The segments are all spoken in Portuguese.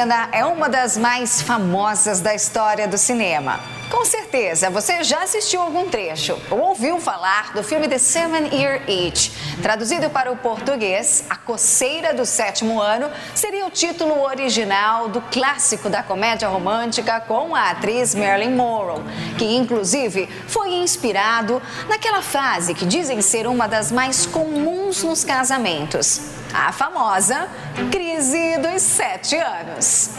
Cena é uma das mais famosas da história do cinema. Com certeza, você já assistiu algum trecho ou ouviu falar do filme The Seven Year Itch. Traduzido para o português, A Coceira do Sétimo Ano seria o título original do clássico da comédia romântica com a atriz Marilyn Monroe, que inclusive foi inspirado naquela fase que dizem ser uma das mais comuns nos casamentos a famosa crise dos sete anos.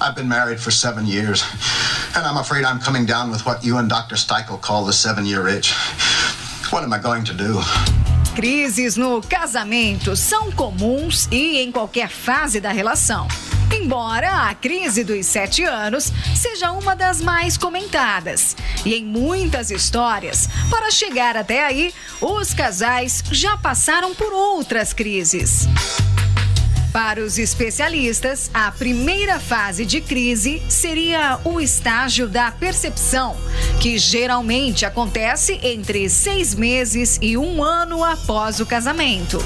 I've been married for seven years, and I'm afraid I'm coming down with what you and Dr. Steichel call the seven-year itch. What am I going to do? Crises no casamento são comuns e em qualquer fase da relação. Embora a crise dos sete anos seja uma das mais comentadas. E em muitas histórias, para chegar até aí, os casais já passaram por outras crises. Para os especialistas, a primeira fase de crise seria o estágio da percepção, que geralmente acontece entre seis meses e um ano após o casamento.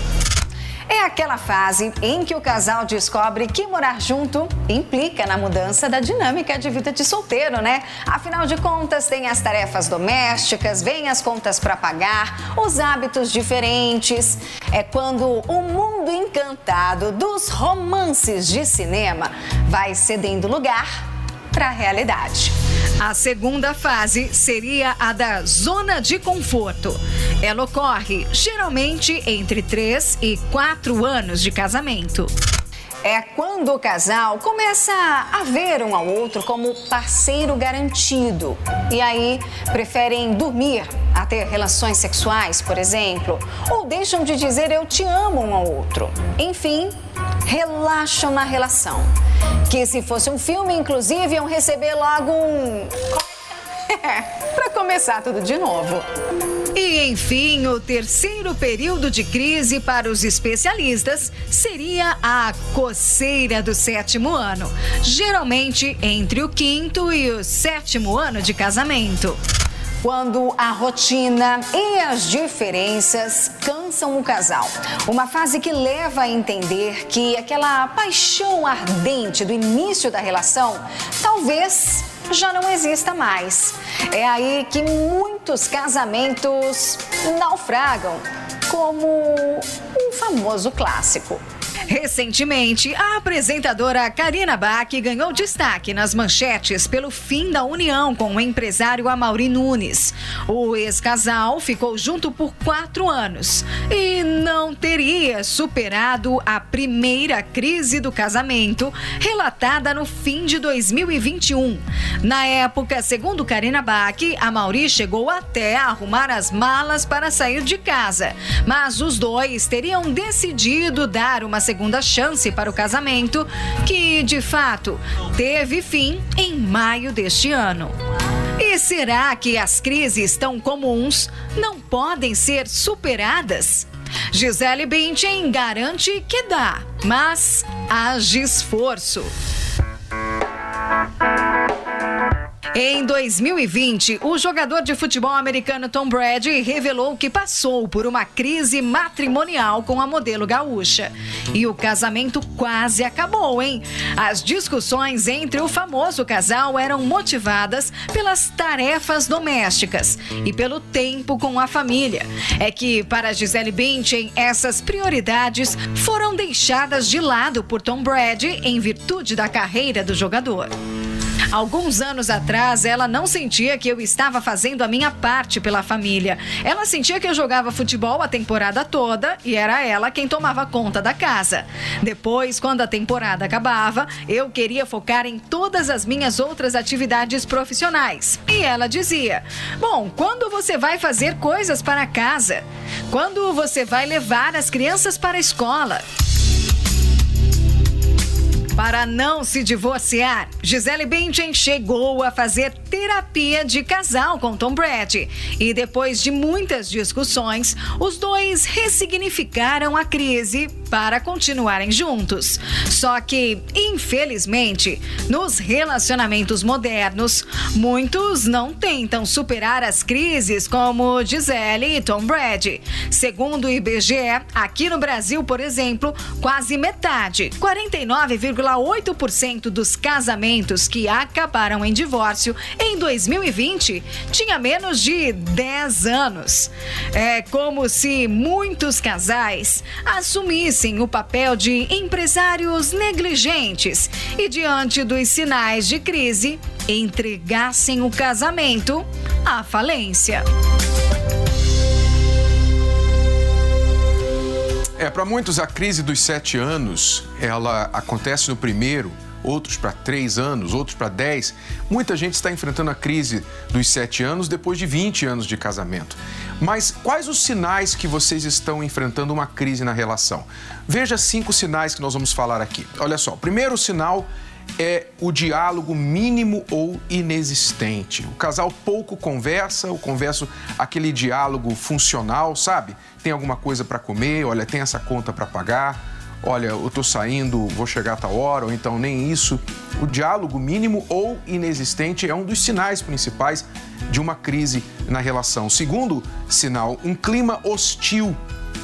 É aquela fase em que o casal descobre que morar junto implica na mudança da dinâmica de vida de solteiro, né? Afinal de contas, tem as tarefas domésticas, vem as contas para pagar, os hábitos diferentes. É quando o mundo encantado dos romances de cinema vai cedendo lugar para a realidade. A segunda fase seria a da zona de conforto. Ela ocorre geralmente entre 3 e 4 anos de casamento. É quando o casal começa a ver um ao outro como parceiro garantido. E aí preferem dormir a ter relações sexuais, por exemplo, ou deixam de dizer eu te amo um ao outro. Enfim, relaxam na relação. Que se fosse um filme, inclusive, iam receber logo um. para começar tudo de novo. E, enfim, o terceiro período de crise para os especialistas seria a coceira do sétimo ano, geralmente entre o quinto e o sétimo ano de casamento quando a rotina e as diferenças cansam o casal. Uma fase que leva a entender que aquela paixão ardente do início da relação talvez já não exista mais. É aí que muitos casamentos naufragam, como um famoso clássico. Recentemente, a apresentadora Karina Bach ganhou destaque nas manchetes pelo fim da união com o empresário Amaury Nunes. O ex-casal ficou junto por quatro anos e não teria superado a primeira crise do casamento, relatada no fim de 2021. Na época, segundo Karina Bach, Amaury chegou até a arrumar as malas para sair de casa, mas os dois teriam decidido dar uma segunda chance para o casamento, que de fato teve fim em maio deste ano. E será que as crises tão comuns não podem ser superadas? Gisele Bündchen garante que dá, mas haja esforço. Em 2020, o jogador de futebol americano Tom Brady revelou que passou por uma crise matrimonial com a modelo gaúcha. E o casamento quase acabou, hein? As discussões entre o famoso casal eram motivadas pelas tarefas domésticas e pelo tempo com a família. É que, para Gisele Bündchen, essas prioridades foram deixadas de lado por Tom Brady em virtude da carreira do jogador. Alguns anos atrás, ela não sentia que eu estava fazendo a minha parte pela família. Ela sentia que eu jogava futebol a temporada toda e era ela quem tomava conta da casa. Depois, quando a temporada acabava, eu queria focar em todas as minhas outras atividades profissionais. E ela dizia: Bom, quando você vai fazer coisas para casa? Quando você vai levar as crianças para a escola? Para não se divorciar, Gisele Bündchen chegou a fazer terapia de casal com Tom Brady. E depois de muitas discussões, os dois ressignificaram a crise para continuarem juntos. Só que, infelizmente, nos relacionamentos modernos, muitos não tentam superar as crises como Gisele e Tom Brady. Segundo o IBGE, aqui no Brasil, por exemplo, quase metade, 49, 0,8% dos casamentos que acabaram em divórcio em 2020 tinha menos de 10 anos. É como se muitos casais assumissem o papel de empresários negligentes e, diante dos sinais de crise, entregassem o casamento à falência. É, para muitos a crise dos sete anos, ela acontece no primeiro, outros para três anos, outros para dez. Muita gente está enfrentando a crise dos sete anos depois de 20 anos de casamento. Mas quais os sinais que vocês estão enfrentando uma crise na relação? Veja cinco sinais que nós vamos falar aqui. Olha só, o primeiro sinal é o diálogo mínimo ou inexistente. O casal pouco conversa, ou conversa aquele diálogo funcional, sabe? Tem alguma coisa para comer, olha, tem essa conta para pagar, olha, eu tô saindo, vou chegar a tal hora, ou então nem isso. O diálogo mínimo ou inexistente é um dos sinais principais de uma crise na relação. Segundo sinal, um clima hostil.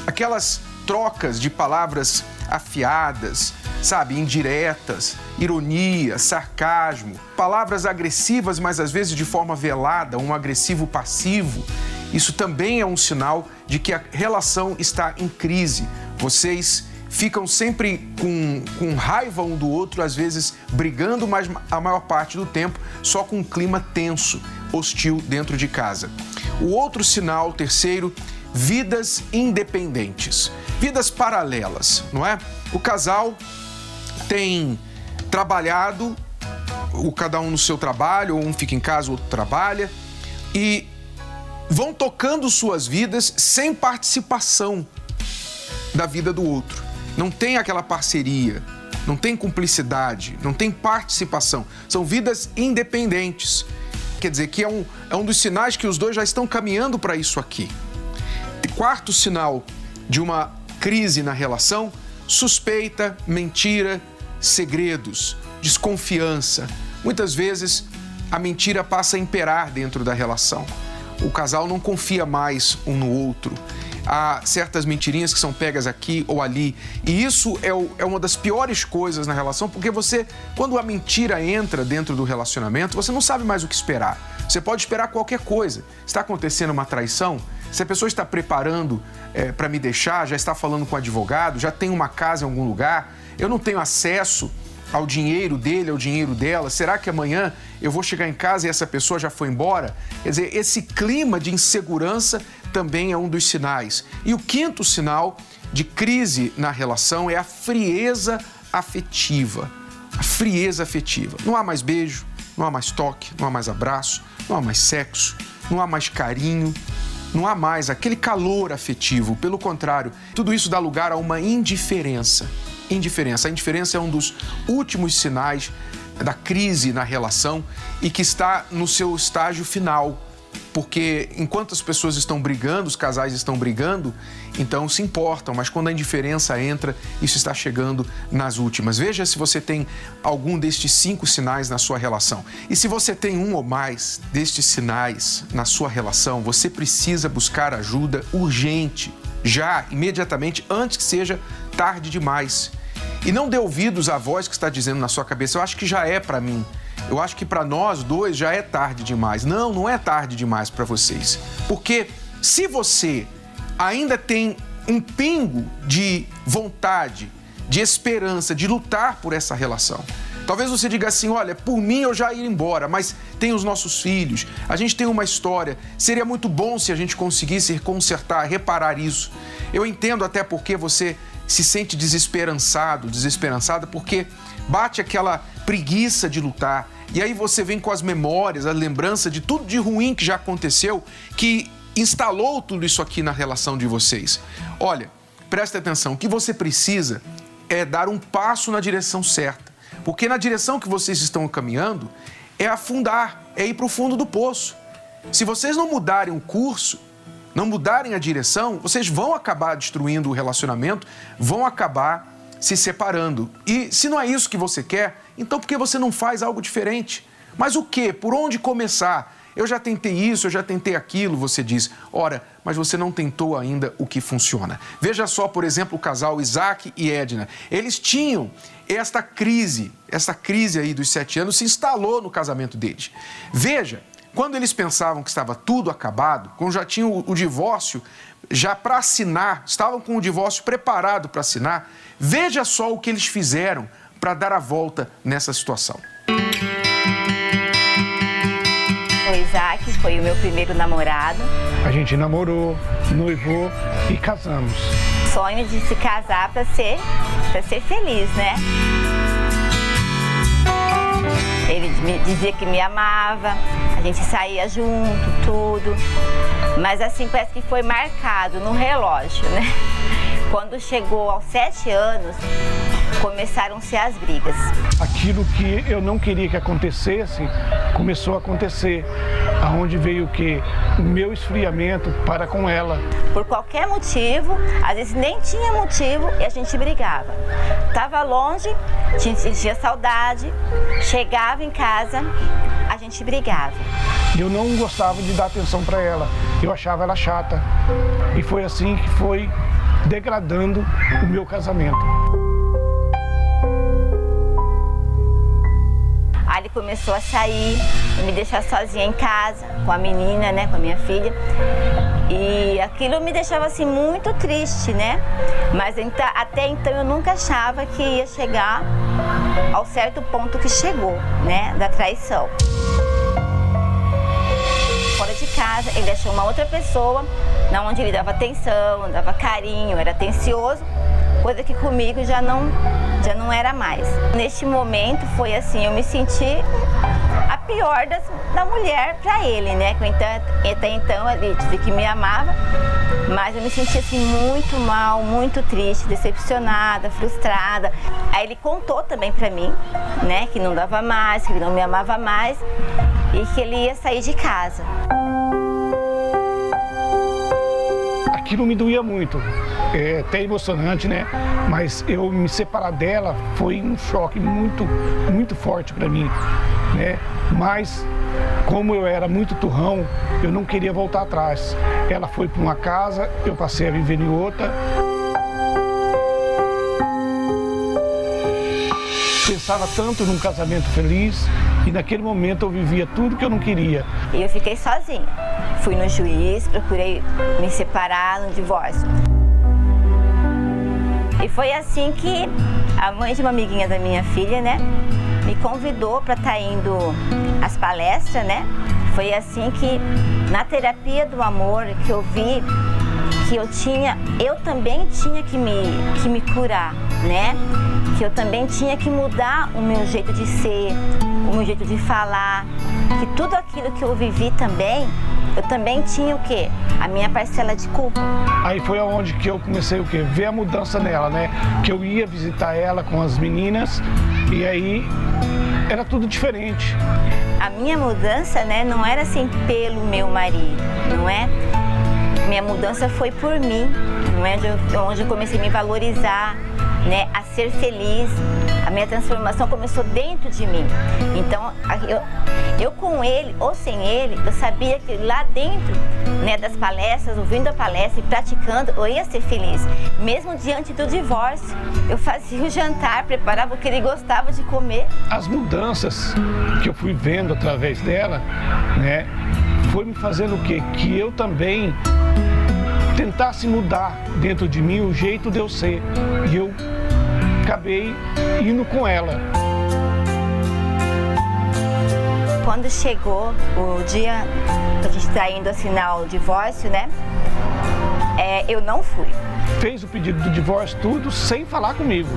Aquelas trocas de palavras afiadas, sabe, indiretas, ironia, sarcasmo, palavras agressivas, mas às vezes de forma velada, um agressivo passivo. Isso também é um sinal de que a relação está em crise. Vocês ficam sempre com, com raiva um do outro, às vezes brigando, mas a maior parte do tempo só com um clima tenso, hostil dentro de casa. O outro sinal, terceiro, vidas independentes, vidas paralelas, não é? O casal tem trabalhado, o cada um no seu trabalho, um fica em casa, o outro trabalha, e vão tocando suas vidas sem participação da vida do outro. Não tem aquela parceria, não tem cumplicidade, não tem participação. São vidas independentes. Quer dizer que é um, é um dos sinais que os dois já estão caminhando para isso aqui. Quarto sinal de uma crise na relação: suspeita, mentira, segredos, desconfiança. Muitas vezes a mentira passa a imperar dentro da relação. O casal não confia mais um no outro. Há certas mentirinhas que são pegas aqui ou ali. E isso é, o, é uma das piores coisas na relação, porque você, quando a mentira entra dentro do relacionamento, você não sabe mais o que esperar. Você pode esperar qualquer coisa. Está acontecendo uma traição? Se a pessoa está preparando é, para me deixar, já está falando com o advogado, já tem uma casa em algum lugar, eu não tenho acesso ao dinheiro dele, ao dinheiro dela? Será que amanhã eu vou chegar em casa e essa pessoa já foi embora? Quer dizer, esse clima de insegurança também é um dos sinais. E o quinto sinal de crise na relação é a frieza afetiva. A frieza afetiva. Não há mais beijo, não há mais toque, não há mais abraço, não há mais sexo, não há mais carinho, não há mais aquele calor afetivo. Pelo contrário, tudo isso dá lugar a uma indiferença indiferença. A indiferença é um dos últimos sinais da crise na relação e que está no seu estágio final. Porque enquanto as pessoas estão brigando, os casais estão brigando, então se importam, mas quando a indiferença entra, isso está chegando nas últimas. Veja se você tem algum destes cinco sinais na sua relação. E se você tem um ou mais destes sinais na sua relação, você precisa buscar ajuda urgente, já, imediatamente, antes que seja tarde demais. E não dê ouvidos à voz que está dizendo na sua cabeça, eu acho que já é para mim. Eu acho que para nós dois já é tarde demais. Não, não é tarde demais para vocês. Porque se você ainda tem um pingo de vontade, de esperança, de lutar por essa relação, Talvez você diga assim: olha, por mim eu já ia embora, mas tem os nossos filhos, a gente tem uma história. Seria muito bom se a gente conseguisse consertar, reparar isso. Eu entendo até porque você se sente desesperançado, desesperançada, porque bate aquela preguiça de lutar. E aí você vem com as memórias, a lembrança de tudo de ruim que já aconteceu, que instalou tudo isso aqui na relação de vocês. Olha, preste atenção, o que você precisa é dar um passo na direção certa. Porque na direção que vocês estão caminhando é afundar, é ir para o fundo do poço. Se vocês não mudarem o curso, não mudarem a direção, vocês vão acabar destruindo o relacionamento, vão acabar se separando. E se não é isso que você quer, então por que você não faz algo diferente? Mas o que? Por onde começar? Eu já tentei isso, eu já tentei aquilo, você diz. Ora, mas você não tentou ainda o que funciona. Veja só, por exemplo, o casal Isaac e Edna. Eles tinham esta crise, essa crise aí dos sete anos se instalou no casamento deles. Veja, quando eles pensavam que estava tudo acabado, quando já tinham o, o divórcio já para assinar, estavam com o divórcio preparado para assinar, veja só o que eles fizeram para dar a volta nessa situação. O Isaac foi o meu primeiro namorado. A gente namorou, noivou e casamos. Sonho de se casar para ser, para ser feliz, né? Ele me dizia que me amava, a gente saía junto, tudo. Mas assim, parece que foi marcado no relógio, né? Quando chegou aos sete anos, começaram-se as brigas. Aquilo que eu não queria que acontecesse, começou a acontecer. Aonde veio o que? O meu esfriamento para com ela. Por qualquer motivo, às vezes nem tinha motivo e a gente brigava. Tava longe, sentia saudade, chegava em casa, a gente brigava. Eu não gostava de dar atenção para ela. Eu achava ela chata. E foi assim que foi degradando o meu casamento. Aí ele começou a sair, me deixar sozinha em casa, com a menina, né, com a minha filha. E aquilo me deixava assim muito triste, né? Mas então, até então eu nunca achava que ia chegar ao certo ponto que chegou, né, da traição. Fora de casa, ele achou uma outra pessoa, na onde ele dava atenção, dava carinho, era atencioso, coisa que comigo já não já não era mais. Neste momento foi assim, eu me senti a pior das, da mulher para ele, né? Então, até então ele disse que me amava, mas eu me senti assim muito mal, muito triste, decepcionada, frustrada. Aí ele contou também para mim, né, que não dava mais, que ele não me amava mais e que ele ia sair de casa. Aquilo me doía muito, é até emocionante, né? Mas eu me separar dela foi um choque muito, muito forte para mim, né? Mas como eu era muito turrão, eu não queria voltar atrás. Ela foi para uma casa, eu passei a viver em outra. Pensava tanto num casamento feliz e naquele momento eu vivia tudo que eu não queria. E eu fiquei sozinha. Fui no juiz, procurei me separar no divórcio. E foi assim que a mãe de uma amiguinha da minha filha, né, me convidou para estar tá indo às palestras, né? Foi assim que na terapia do amor que eu vi que eu tinha, eu também tinha que me, que me curar, né? Que eu também tinha que mudar o meu jeito de ser, o meu jeito de falar, que tudo aquilo que eu vivi também, eu também tinha o quê? A minha parcela de culpa. Aí foi aonde que eu comecei o quê? Ver a mudança nela, né? Que eu ia visitar ela com as meninas e aí era tudo diferente. A minha mudança, né, não era assim pelo meu marido, não é? Minha mudança foi por mim, não é? Onde eu comecei a me valorizar, né, a ser feliz. Minha transformação começou dentro de mim. Então, eu, eu com ele ou sem ele, eu sabia que lá dentro, né, das palestras, ouvindo a palestra e praticando, eu ia ser feliz. Mesmo diante do divórcio, eu fazia o jantar, preparava o que ele gostava de comer. As mudanças que eu fui vendo através dela, né, foi me fazendo o quê? Que eu também tentasse mudar dentro de mim o jeito de eu ser. E eu acabei indo com ela. Quando chegou o dia que a gente está indo assinar o divórcio, né? É, eu não fui. Fez o pedido do divórcio tudo sem falar comigo.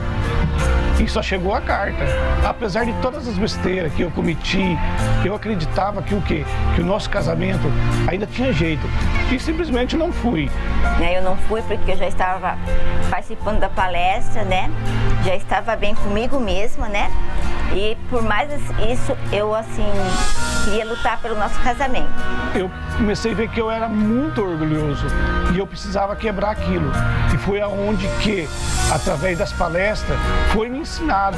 E só chegou a carta. Apesar de todas as besteiras que eu cometi, eu acreditava que o quê? Que o nosso casamento ainda tinha jeito. E simplesmente não fui. Né, eu não fui porque eu já estava participando da palestra, né? Já estava bem comigo mesma, né? E por mais isso, eu assim queria lutar pelo nosso casamento. Eu comecei a ver que eu era muito orgulhoso e eu precisava quebrar aquilo. E foi aonde que, através das palestras, foi me ensinado.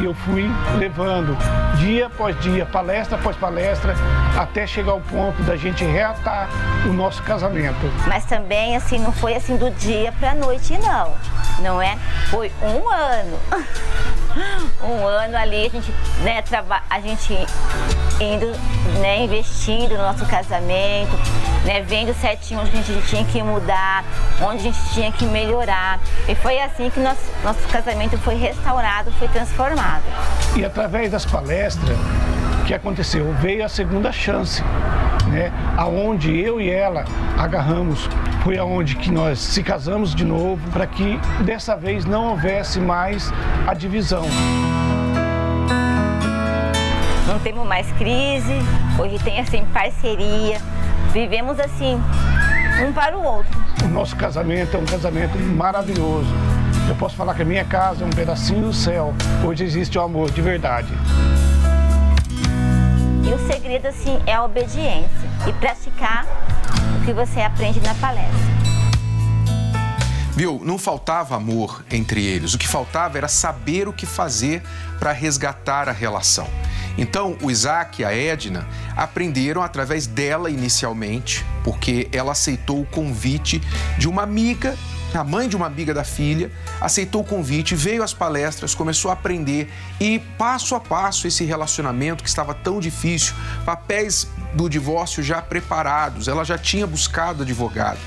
E eu fui levando dia após dia, palestra após palestra, até chegar ao ponto da gente reatar o nosso casamento. Mas também assim não foi assim do dia para a noite não, não é? Foi um ano. um ano ali a gente, né, traba a gente indo, né, investindo no nosso casamento, né, vendo certinho onde a gente tinha que mudar, onde a gente tinha que melhorar. E foi assim que nosso, nosso casamento foi restaurado, foi transformado. E através das palestras, o que aconteceu? Veio a segunda chance, né? Aonde eu e ela agarramos, foi aonde que nós se casamos de novo, para que dessa vez não houvesse mais a divisão. Não temos mais crise, hoje tem assim parceria, vivemos assim um para o outro. O nosso casamento é um casamento maravilhoso. Eu posso falar que a minha casa é um pedacinho do céu. Hoje existe o amor de verdade. O segredo assim é a obediência e praticar o que você aprende na palestra. Viu? Não faltava amor entre eles. O que faltava era saber o que fazer para resgatar a relação. Então, o Isaac e a Edna aprenderam através dela inicialmente, porque ela aceitou o convite de uma amiga a mãe de uma amiga da filha, aceitou o convite, veio às palestras, começou a aprender e passo a passo esse relacionamento que estava tão difícil, papéis do divórcio já preparados, ela já tinha buscado advogado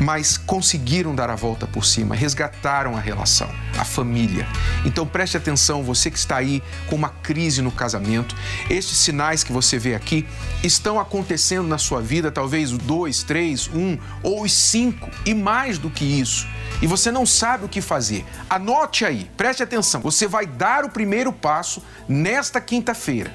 mas conseguiram dar a volta por cima, resgataram a relação, a família. Então preste atenção, você que está aí com uma crise no casamento, estes sinais que você vê aqui estão acontecendo na sua vida, talvez dois, três, um ou os cinco e mais do que isso. E você não sabe o que fazer. Anote aí, preste atenção. Você vai dar o primeiro passo nesta quinta-feira.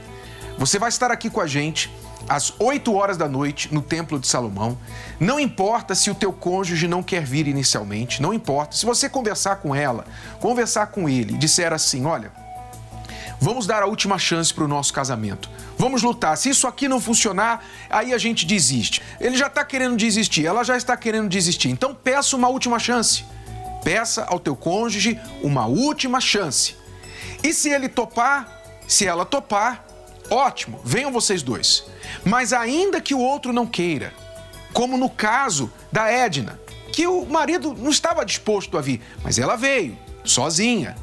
Você vai estar aqui com a gente às 8 horas da noite no Templo de Salomão. Não importa se o teu cônjuge não quer vir inicialmente, não importa. Se você conversar com ela, conversar com ele, disser assim: olha, vamos dar a última chance para o nosso casamento. Vamos lutar. Se isso aqui não funcionar, aí a gente desiste. Ele já está querendo desistir, ela já está querendo desistir. Então peça uma última chance. Peça ao teu cônjuge uma última chance. E se ele topar, se ela topar, ótimo, venham vocês dois. Mas ainda que o outro não queira, como no caso da Edna, que o marido não estava disposto a vir, mas ela veio, sozinha.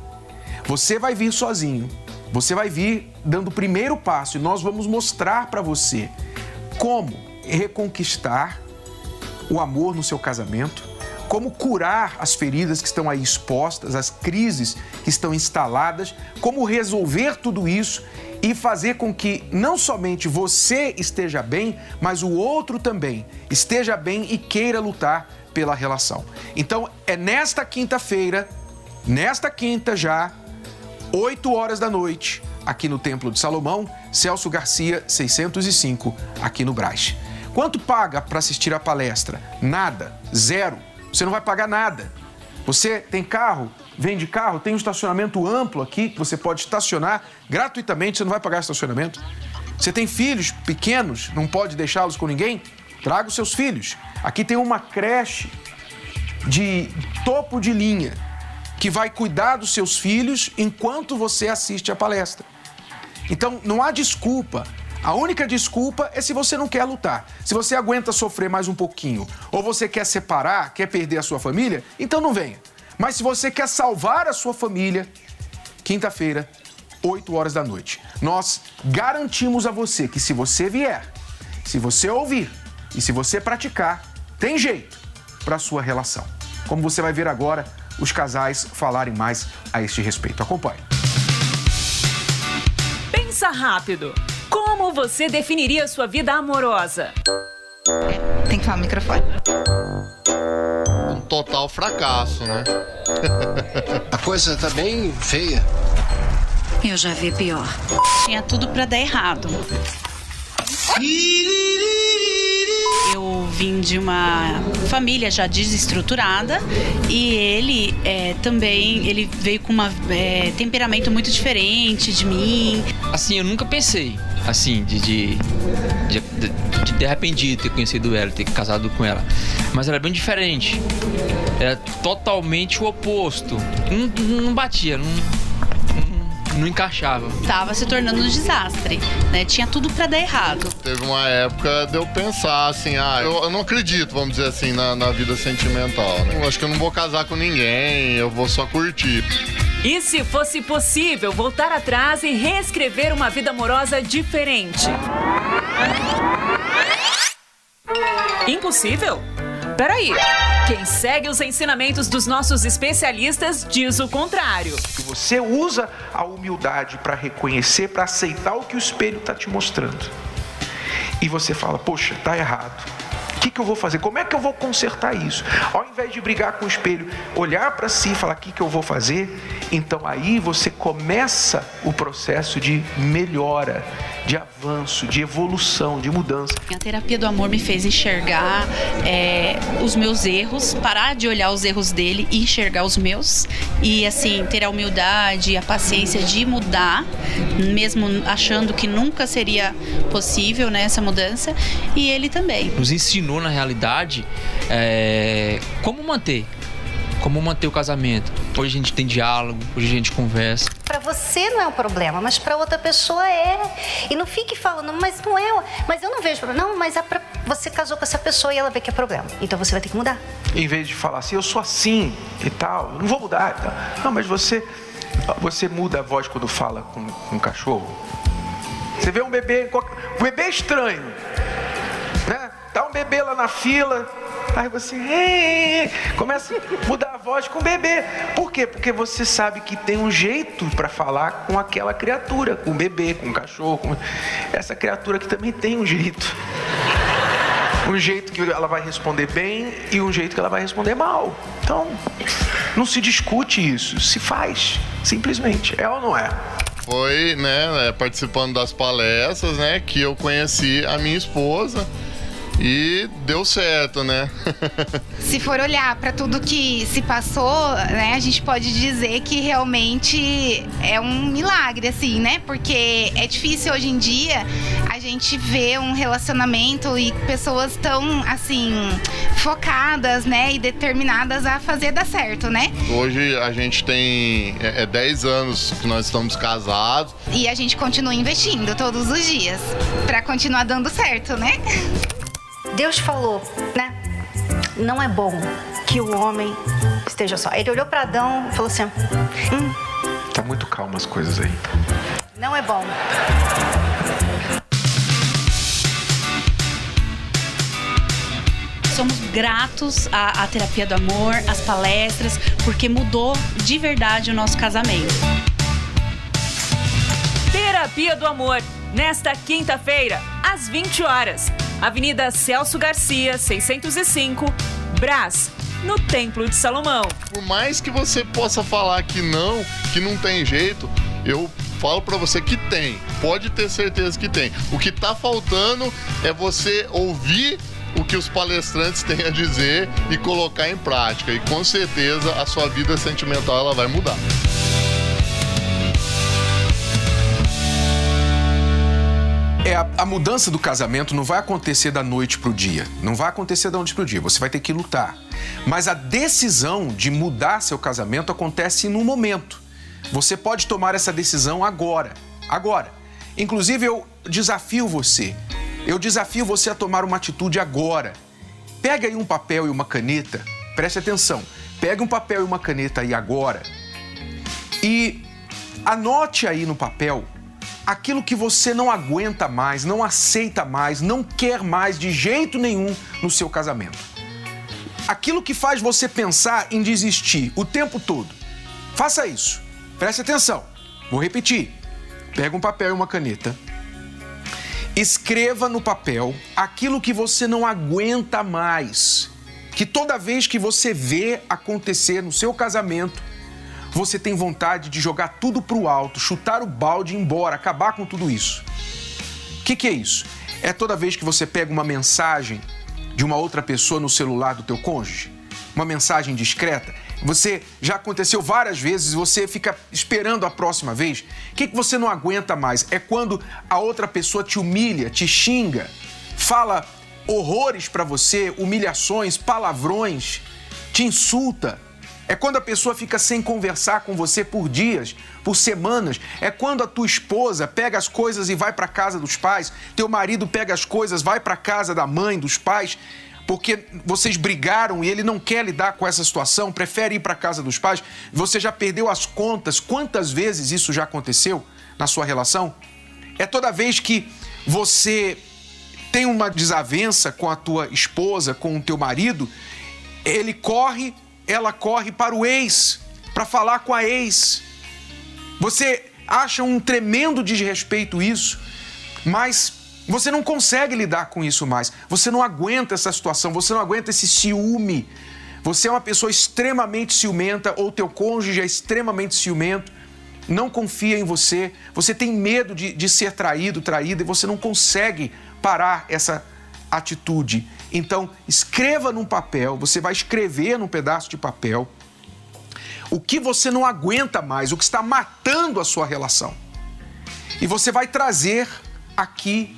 Você vai vir sozinho, você vai vir dando o primeiro passo e nós vamos mostrar para você como reconquistar o amor no seu casamento, como curar as feridas que estão aí expostas, as crises que estão instaladas, como resolver tudo isso e fazer com que não somente você esteja bem, mas o outro também esteja bem e queira lutar pela relação. Então, é nesta quinta-feira, nesta quinta já, 8 horas da noite, aqui no Templo de Salomão, Celso Garcia 605, aqui no Brás. Quanto paga para assistir a palestra? Nada, zero. Você não vai pagar nada. Você tem carro? Vende carro? Tem um estacionamento amplo aqui que você pode estacionar gratuitamente, você não vai pagar estacionamento. Você tem filhos pequenos, não pode deixá-los com ninguém? Traga os seus filhos. Aqui tem uma creche de topo de linha que vai cuidar dos seus filhos enquanto você assiste a palestra. Então não há desculpa. A única desculpa é se você não quer lutar. Se você aguenta sofrer mais um pouquinho, ou você quer separar, quer perder a sua família, então não venha. Mas se você quer salvar a sua família, quinta-feira, 8 horas da noite. Nós garantimos a você que se você vier, se você ouvir e se você praticar, tem jeito para a sua relação. Como você vai ver agora, os casais falarem mais a este respeito. Acompanhe. Pensa rápido. Como você definiria sua vida amorosa? Tem que falar no microfone. Total fracasso, né? A coisa tá bem feia. Eu já vi pior. Tinha tudo para dar errado. Eu vim de uma família já desestruturada e ele é, também ele veio com um é, temperamento muito diferente de mim. Assim, eu nunca pensei assim de de, de, de, de ter arrependido ter conhecido ela, ter casado com ela. Mas era bem diferente. Era totalmente o oposto. Não, não batia, não, não encaixava. Tava se tornando um desastre, né? Tinha tudo para dar errado. Teve uma época de eu pensar assim, ah, eu, eu não acredito, vamos dizer assim, na, na vida sentimental. Né? Eu acho que eu não vou casar com ninguém, eu vou só curtir. E se fosse possível voltar atrás e reescrever uma vida amorosa diferente? Impossível? Peraí, quem segue os ensinamentos dos nossos especialistas diz o contrário. Você usa a humildade para reconhecer, para aceitar o que o espelho está te mostrando. E você fala, poxa, tá errado. O que, que eu vou fazer? Como é que eu vou consertar isso? Ao invés de brigar com o espelho, olhar para si e falar o que, que eu vou fazer, então aí você começa o processo de melhora de avanço, de evolução, de mudança. A terapia do amor me fez enxergar é, os meus erros, parar de olhar os erros dele e enxergar os meus. E assim, ter a humildade, a paciência de mudar, mesmo achando que nunca seria possível né, essa mudança. E ele também. Nos ensinou, na realidade, é, como manter como manter o casamento. Hoje a gente tem diálogo, hoje a gente conversa. Você não é um problema, mas para outra pessoa é. E não fique falando, mas não é, mas eu não vejo problema. Não, mas é pra... você casou com essa pessoa e ela vê que é problema. Então você vai ter que mudar. Em vez de falar assim, eu sou assim e tal, não vou mudar. Tal. Não, mas você você muda a voz quando fala com, com um cachorro. Você vê um bebê, um bebê estranho, né? Tá um bebê lá na fila, Aí você hey, começa a mudar a voz com o bebê. Por quê? Porque você sabe que tem um jeito para falar com aquela criatura, com o bebê, com o cachorro. Com... Essa criatura que também tem um jeito. Um jeito que ela vai responder bem e um jeito que ela vai responder mal. Então, não se discute isso, se faz, simplesmente. É ou não é? Foi, né, é, participando das palestras, né, que eu conheci a minha esposa. E deu certo, né? se for olhar para tudo que se passou, né, a gente pode dizer que realmente é um milagre, assim, né? Porque é difícil hoje em dia a gente ver um relacionamento e pessoas tão, assim, focadas, né, e determinadas a fazer dar certo, né? Hoje a gente tem é, 10 é anos que nós estamos casados. E a gente continua investindo todos os dias para continuar dando certo, né? Deus falou, né? Não é bom que o homem esteja só. Ele olhou para Adão e falou assim: hum, Tá muito calmo as coisas aí. Não é bom. Somos gratos à, à terapia do amor, às palestras, porque mudou de verdade o nosso casamento. Terapia do Amor, nesta quinta-feira, às 20 horas Avenida Celso Garcia, 605, Brás, no Templo de Salomão. Por mais que você possa falar que não, que não tem jeito, eu falo para você que tem. Pode ter certeza que tem. O que tá faltando é você ouvir o que os palestrantes têm a dizer e colocar em prática. E com certeza a sua vida sentimental ela vai mudar. É, a, a, mudança do casamento não vai acontecer da noite para o dia. Não vai acontecer da noite para o dia. Você vai ter que lutar. Mas a decisão de mudar seu casamento acontece no momento. Você pode tomar essa decisão agora. Agora. Inclusive, eu desafio você. Eu desafio você a tomar uma atitude agora. Pega aí um papel e uma caneta. Preste atenção. Pega um papel e uma caneta aí agora. E anote aí no papel aquilo que você não aguenta mais, não aceita mais, não quer mais de jeito nenhum no seu casamento. Aquilo que faz você pensar em desistir o tempo todo. Faça isso. Preste atenção. Vou repetir. Pega um papel e uma caneta. Escreva no papel aquilo que você não aguenta mais. Que toda vez que você vê acontecer no seu casamento, você tem vontade de jogar tudo para o alto, chutar o balde e ir embora, acabar com tudo isso. O que, que é isso? É toda vez que você pega uma mensagem de uma outra pessoa no celular do teu cônjuge? Uma mensagem discreta? Você já aconteceu várias vezes, você fica esperando a próxima vez. O que, que você não aguenta mais? É quando a outra pessoa te humilha, te xinga, fala horrores para você, humilhações, palavrões, te insulta. É quando a pessoa fica sem conversar com você por dias, por semanas. É quando a tua esposa pega as coisas e vai para casa dos pais, teu marido pega as coisas, vai para casa da mãe, dos pais porque vocês brigaram e ele não quer lidar com essa situação, prefere ir para casa dos pais, você já perdeu as contas. Quantas vezes isso já aconteceu na sua relação? É toda vez que você tem uma desavença com a tua esposa, com o teu marido, ele corre, ela corre para o ex, para falar com a ex. Você acha um tremendo desrespeito isso, mas você não consegue lidar com isso mais. Você não aguenta essa situação, você não aguenta esse ciúme. Você é uma pessoa extremamente ciumenta ou teu cônjuge é extremamente ciumento, não confia em você, você tem medo de, de ser traído, traída e você não consegue parar essa atitude. Então, escreva num papel, você vai escrever num pedaço de papel o que você não aguenta mais, o que está matando a sua relação. E você vai trazer aqui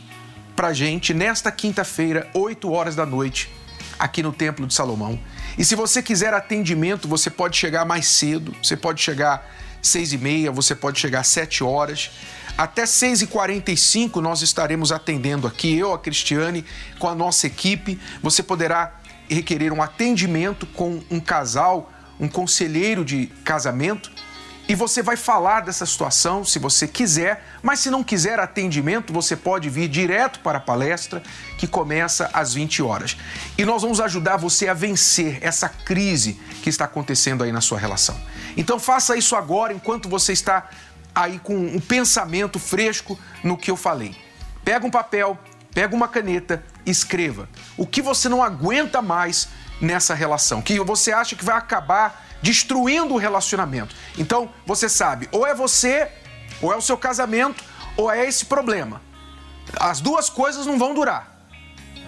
pra gente nesta quinta-feira, 8 horas da noite, aqui no Templo de Salomão. E se você quiser atendimento, você pode chegar mais cedo, você pode chegar seis e meia, você pode chegar às 7 horas. Até 6h45 nós estaremos atendendo aqui, eu, a Cristiane, com a nossa equipe. Você poderá requerer um atendimento com um casal, um conselheiro de casamento e você vai falar dessa situação se você quiser, mas se não quiser atendimento, você pode vir direto para a palestra que começa às 20 horas. E nós vamos ajudar você a vencer essa crise que está acontecendo aí na sua relação. Então faça isso agora enquanto você está aí com um pensamento fresco no que eu falei. Pega um papel, pega uma caneta, escreva o que você não aguenta mais nessa relação, que você acha que vai acabar destruindo o relacionamento. Então, você sabe, ou é você, ou é o seu casamento, ou é esse problema. As duas coisas não vão durar.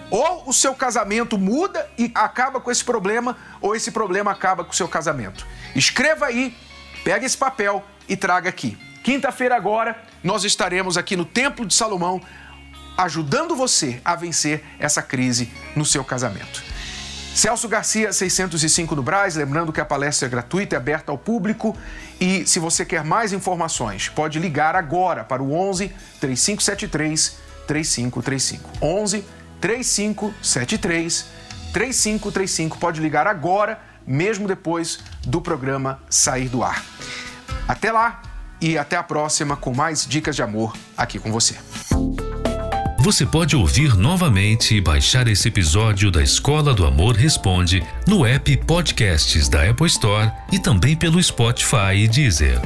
Ou o seu casamento muda e acaba com esse problema, ou esse problema acaba com o seu casamento. Escreva aí, pega esse papel e traga aqui. Quinta-feira agora, nós estaremos aqui no Templo de Salomão ajudando você a vencer essa crise no seu casamento. Celso Garcia, 605 no Braz. Lembrando que a palestra é gratuita, é aberta ao público. E se você quer mais informações, pode ligar agora para o 11 3573 3535. 11 3573 3535. Pode ligar agora, mesmo depois do programa sair do ar. Até lá e até a próxima com mais dicas de amor aqui com você. Você pode ouvir novamente e baixar esse episódio da Escola do Amor Responde no app Podcasts da Apple Store e também pelo Spotify e Deezer.